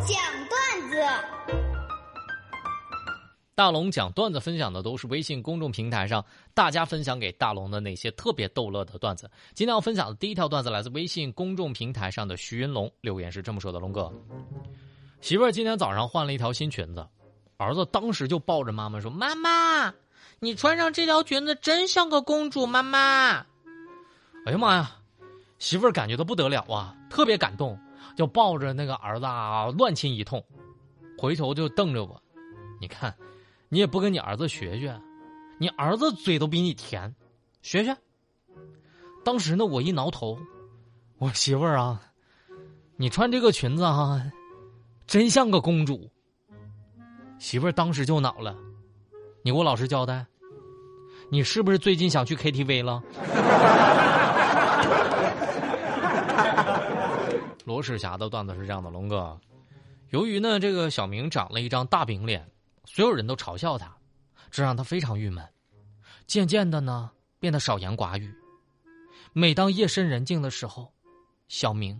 讲段子。大龙讲段子分享的都是微信公众平台上大家分享给大龙的那些特别逗乐的段子。今天要分享的第一条段子来自微信公众平台上的徐云龙，留言是这么说的：“龙哥，媳妇儿今天早上换了一条新裙子，儿子当时就抱着妈妈说：‘妈妈，你穿上这条裙子真像个公主，妈妈。’哎呀妈呀，媳妇儿感觉到不得了啊，特别感动，就抱着那个儿子啊乱亲一通，回头就瞪着我，你看。”你也不跟你儿子学学，你儿子嘴都比你甜，学学。当时呢，我一挠头，我媳妇儿啊，你穿这个裙子啊，真像个公主。媳妇儿当时就恼了，你给我老实交代，你是不是最近想去 KTV 了？罗世霞的段子是这样的，龙哥，由于呢，这个小明长了一张大饼脸。所有人都嘲笑他，这让他非常郁闷。渐渐的呢，变得少言寡语。每当夜深人静的时候，小明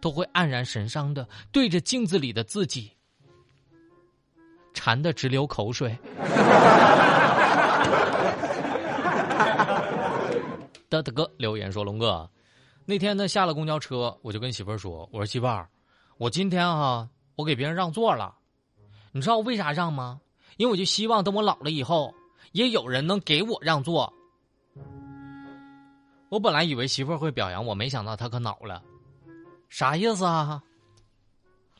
都会黯然神伤的对着镜子里的自己，馋的直流口水。德德哥留言说：“龙哥，那天呢下了公交车，我就跟媳妇儿说，我说媳妇儿，我今天哈，我给别人让座了，你知道我为啥让吗？”因为我就希望等我老了以后，也有人能给我让座。我本来以为媳妇儿会表扬我，没想到她可恼了。啥意思啊？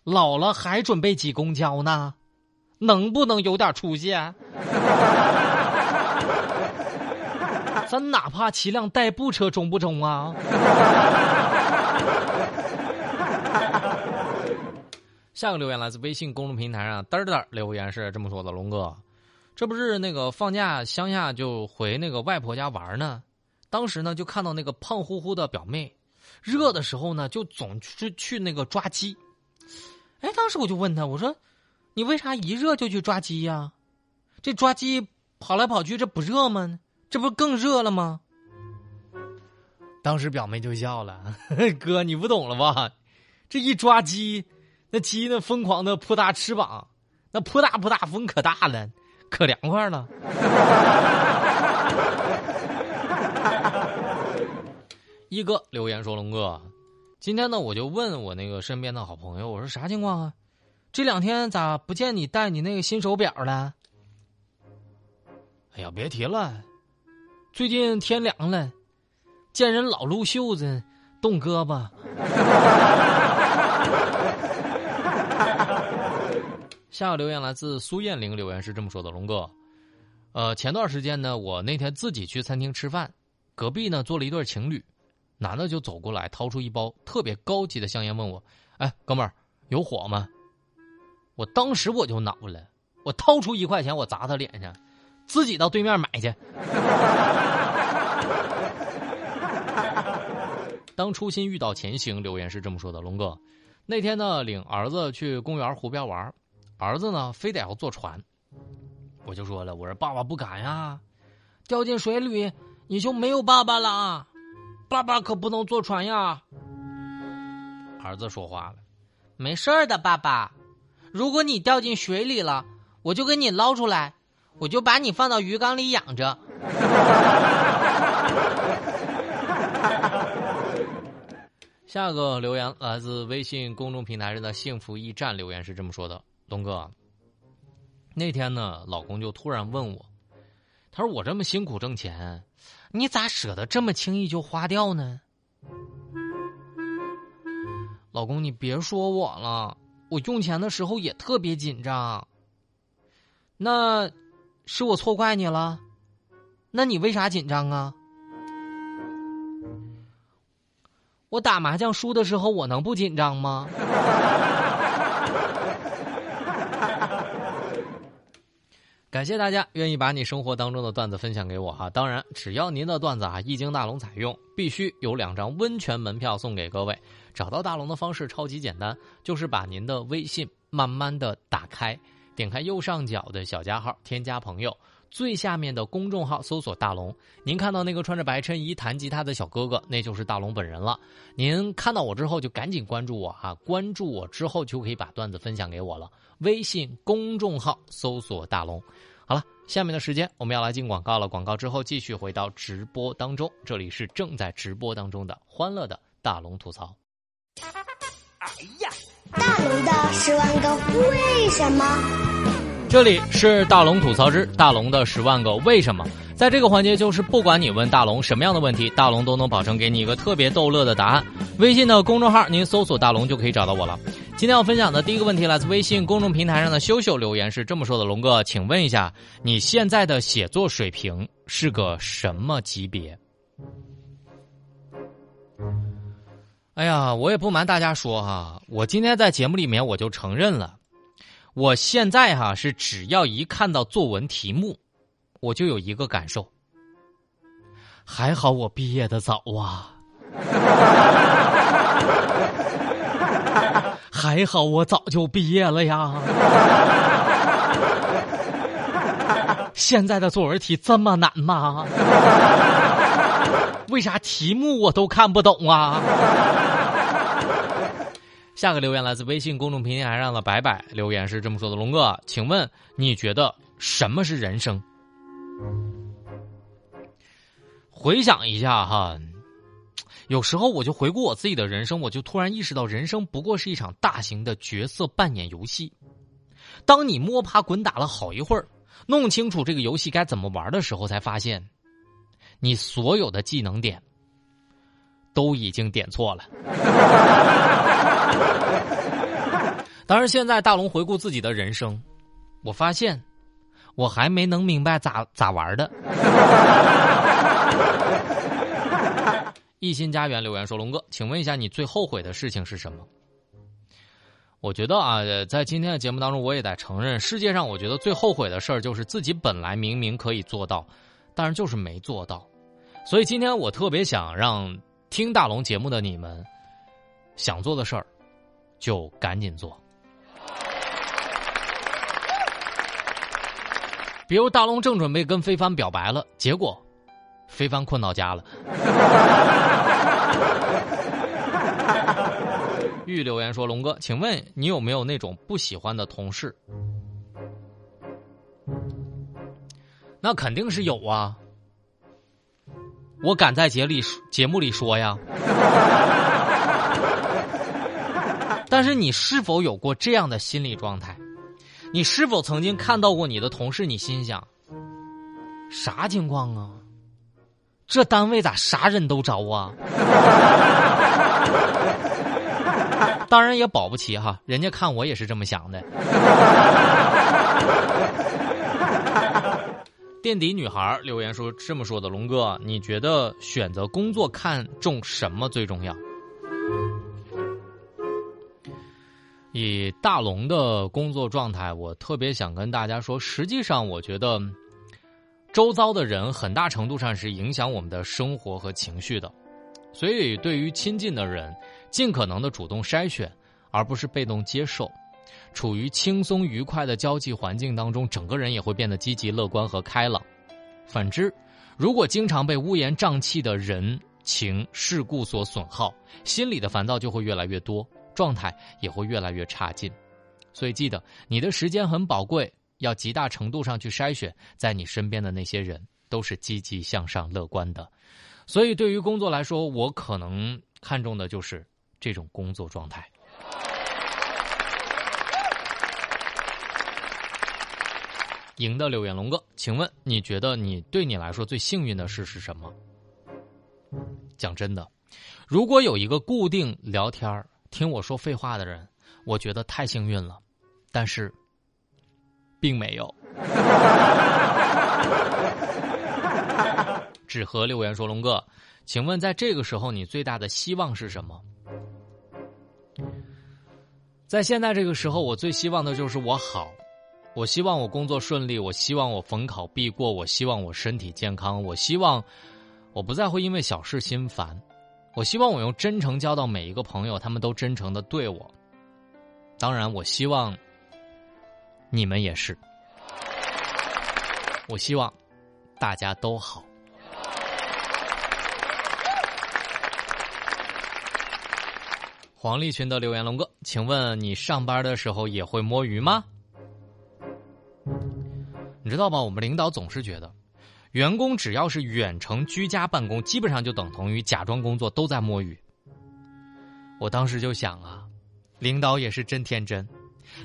老了还准备挤公交呢？能不能有点出息？咱哪怕骑辆代步车中不中啊？下个留言来自微信公众平台上，嘚嘚留言是这么说的：“龙哥，这不是那个放假乡下就回那个外婆家玩呢，当时呢就看到那个胖乎乎的表妹，热的时候呢就总是去那个抓鸡。哎，当时我就问他，我说，你为啥一热就去抓鸡呀？这抓鸡跑来跑去，这不热吗？这不更热了吗？当时表妹就笑了，哥你不懂了吧？这一抓鸡。”那鸡那？疯狂的扑打翅膀，那扑打扑打风可大了，可凉快了。一哥留言说：“龙哥，今天呢，我就问我那个身边的好朋友，我说啥情况啊？这两天咋不见你戴你那个新手表了？哎呀，别提了，最近天凉了，见人老撸袖子，冻胳膊。”下个留言来自苏艳玲，留言是这么说的：“龙哥，呃，前段时间呢，我那天自己去餐厅吃饭，隔壁呢坐了一对情侣，男的就走过来，掏出一包特别高级的香烟，问我：‘哎，哥们儿，有火吗？’我当时我就恼了，我掏出一块钱，我砸他脸上，自己到对面买去。当初心遇到前行，留言是这么说的：龙哥，那天呢，领儿子去公园湖边玩。”儿子呢，非得要坐船，我就说了，我说爸爸不敢呀，掉进水里你就没有爸爸了，爸爸可不能坐船呀。儿子说话了，没事的，爸爸，如果你掉进水里了，我就给你捞出来，我就把你放到鱼缸里养着。下个留言来自微信公众平台上的幸福驿站留言是这么说的。东哥，那天呢，老公就突然问我，他说：“我这么辛苦挣钱，你咋舍得这么轻易就花掉呢？”老公，你别说我了，我用钱的时候也特别紧张。那是我错怪你了？那你为啥紧张啊？我打麻将输的时候，我能不紧张吗？感谢大家愿意把你生活当中的段子分享给我哈，当然只要您的段子啊一经大龙采用，必须有两张温泉门票送给各位。找到大龙的方式超级简单，就是把您的微信慢慢的打开，点开右上角的小加号，添加朋友。最下面的公众号搜索“大龙”。您看到那个穿着白衬衣弹吉他的小哥哥，那就是大龙本人了。您看到我之后就赶紧关注我哈，关注我之后就可以把段子分享给我了。微信公众号搜索“大龙”。好了，下面的时间我们要来进广告了。广告之后继续回到直播当中，这里是正在直播当中的欢乐的大龙吐槽。哎呀！大龙的十万个为什么？这里是大龙吐槽之大龙的十万个为什么。在这个环节，就是不管你问大龙什么样的问题，大龙都能保证给你一个特别逗乐的答案。微信的公众号，您搜索“大龙”就可以找到我了。今天要分享的第一个问题来自微信公众平台上的羞羞留言，是这么说的：“龙哥，请问一下，你现在的写作水平是个什么级别？”哎呀，我也不瞒大家说哈，我今天在节目里面我就承认了，我现在哈是只要一看到作文题目，我就有一个感受，还好我毕业的早啊，还好我早就毕业了呀，现在的作文题这么难吗？为啥题目我都看不懂啊？下个留言来自微信公众平台上的白白留言是这么说的：“龙哥，请问你觉得什么是人生？”回想一下哈，有时候我就回顾我自己的人生，我就突然意识到，人生不过是一场大型的角色扮演游戏。当你摸爬滚打了好一会儿，弄清楚这个游戏该怎么玩的时候，才发现。你所有的技能点都已经点错了。当然，现在大龙回顾自己的人生，我发现我还没能明白咋咋玩的。一心家园留言说：“龙哥，请问一下，你最后悔的事情是什么？”我觉得啊，在今天的节目当中，我也得承认，世界上我觉得最后悔的事儿，就是自己本来明明可以做到。但是就是没做到，所以今天我特别想让听大龙节目的你们，想做的事儿就赶紧做。比如大龙正准备跟非凡表白了，结果非凡困到家了。玉留言说：“龙哥，请问你有没有那种不喜欢的同事？”那肯定是有啊，我敢在节里节目里说呀。但是你是否有过这样的心理状态？你是否曾经看到过你的同事？你心想，啥情况啊？这单位咋啥人都招啊？当然也保不齐哈，人家看我也是这么想的。垫底女孩留言说：“这么说的，龙哥，你觉得选择工作看重什么最重要？”以大龙的工作状态，我特别想跟大家说，实际上我觉得，周遭的人很大程度上是影响我们的生活和情绪的，所以对于亲近的人，尽可能的主动筛选，而不是被动接受。处于轻松愉快的交际环境当中，整个人也会变得积极乐观和开朗。反之，如果经常被乌烟瘴气的人情世故所损耗，心里的烦躁就会越来越多，状态也会越来越差劲。所以，记得你的时间很宝贵，要极大程度上去筛选在你身边的那些人，都是积极向上、乐观的。所以，对于工作来说，我可能看重的就是这种工作状态。赢的留言龙哥，请问你觉得你对你来说最幸运的事是什么？讲真的，如果有一个固定聊天儿听我说废话的人，我觉得太幸运了。但是，并没有。只和留言说：“龙哥，请问在这个时候你最大的希望是什么？”在现在这个时候，我最希望的就是我好。我希望我工作顺利，我希望我逢考必过，我希望我身体健康，我希望我不再会因为小事心烦，我希望我用真诚交到每一个朋友，他们都真诚的对我。当然，我希望你们也是。我希望大家都好。黄立群的留言，龙哥，请问你上班的时候也会摸鱼吗？你知道吧？我们领导总是觉得，员工只要是远程居家办公，基本上就等同于假装工作都在摸鱼。我当时就想啊，领导也是真天真，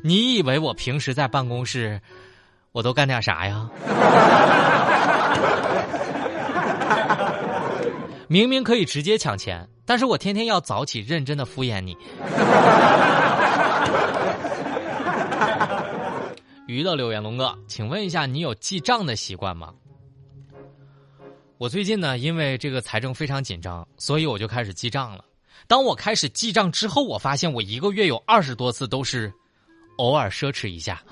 你以为我平时在办公室，我都干点啥呀？明明可以直接抢钱，但是我天天要早起认真的敷衍你。娱乐留言，龙哥，请问一下，你有记账的习惯吗？我最近呢，因为这个财政非常紧张，所以我就开始记账了。当我开始记账之后，我发现我一个月有二十多次都是偶尔奢侈一下。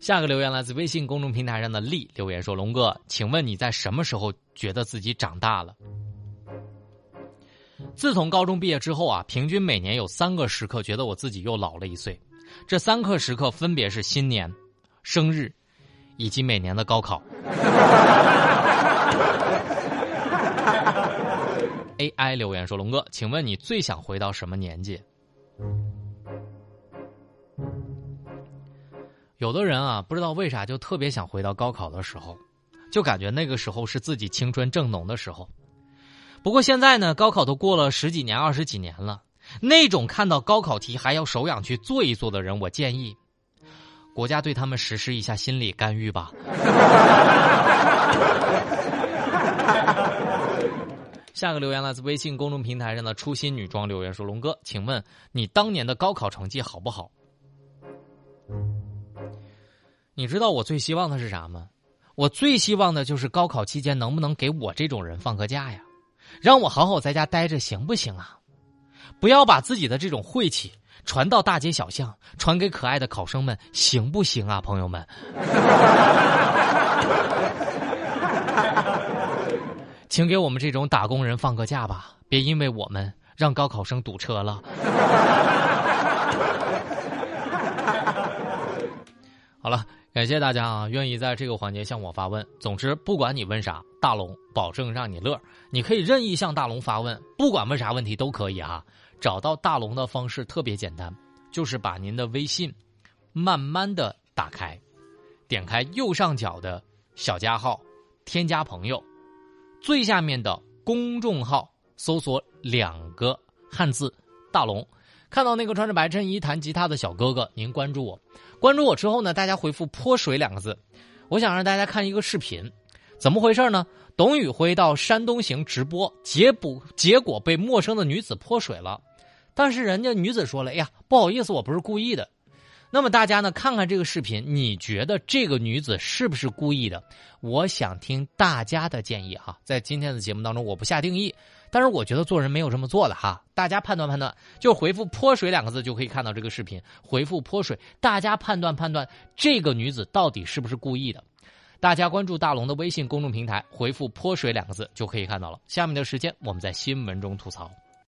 下个留言来自微信公众平台上的丽留言说：“龙哥，请问你在什么时候觉得自己长大了？”自从高中毕业之后啊，平均每年有三个时刻觉得我自己又老了一岁。这三个时刻分别是新年、生日，以及每年的高考。AI 留言说：“龙哥，请问你最想回到什么年纪？”有的人啊，不知道为啥就特别想回到高考的时候，就感觉那个时候是自己青春正浓的时候。不过现在呢，高考都过了十几年、二十几年了，那种看到高考题还要手痒去做一做的人，我建议国家对他们实施一下心理干预吧。下个留言来自微信公众平台上的初心女装留言说：“龙哥，请问你当年的高考成绩好不好？”你知道我最希望的是啥吗？我最希望的就是高考期间能不能给我这种人放个假呀，让我好好在家待着，行不行啊？不要把自己的这种晦气传到大街小巷，传给可爱的考生们，行不行啊，朋友们？请给我们这种打工人放个假吧，别因为我们让高考生堵车了。好了。感谢大家啊，愿意在这个环节向我发问。总之，不管你问啥，大龙保证让你乐。你可以任意向大龙发问，不管问啥问题都可以啊。找到大龙的方式特别简单，就是把您的微信慢慢的打开，点开右上角的小加号，添加朋友，最下面的公众号搜索两个汉字“大龙”。看到那个穿着白衬衣弹吉他的小哥哥，您关注我。关注我之后呢，大家回复“泼水”两个字。我想让大家看一个视频，怎么回事呢？董宇辉到山东行直播，结不结果被陌生的女子泼水了。但是人家女子说了：“哎呀，不好意思，我不是故意的。”那么大家呢，看看这个视频，你觉得这个女子是不是故意的？我想听大家的建议哈。在今天的节目当中，我不下定义。但是我觉得做人没有这么做的哈，大家判断判断，就回复“泼水”两个字就可以看到这个视频。回复“泼水”，大家判断判断这个女子到底是不是故意的。大家关注大龙的微信公众平台，回复“泼水”两个字就可以看到了。下面的时间我们在新闻中吐槽。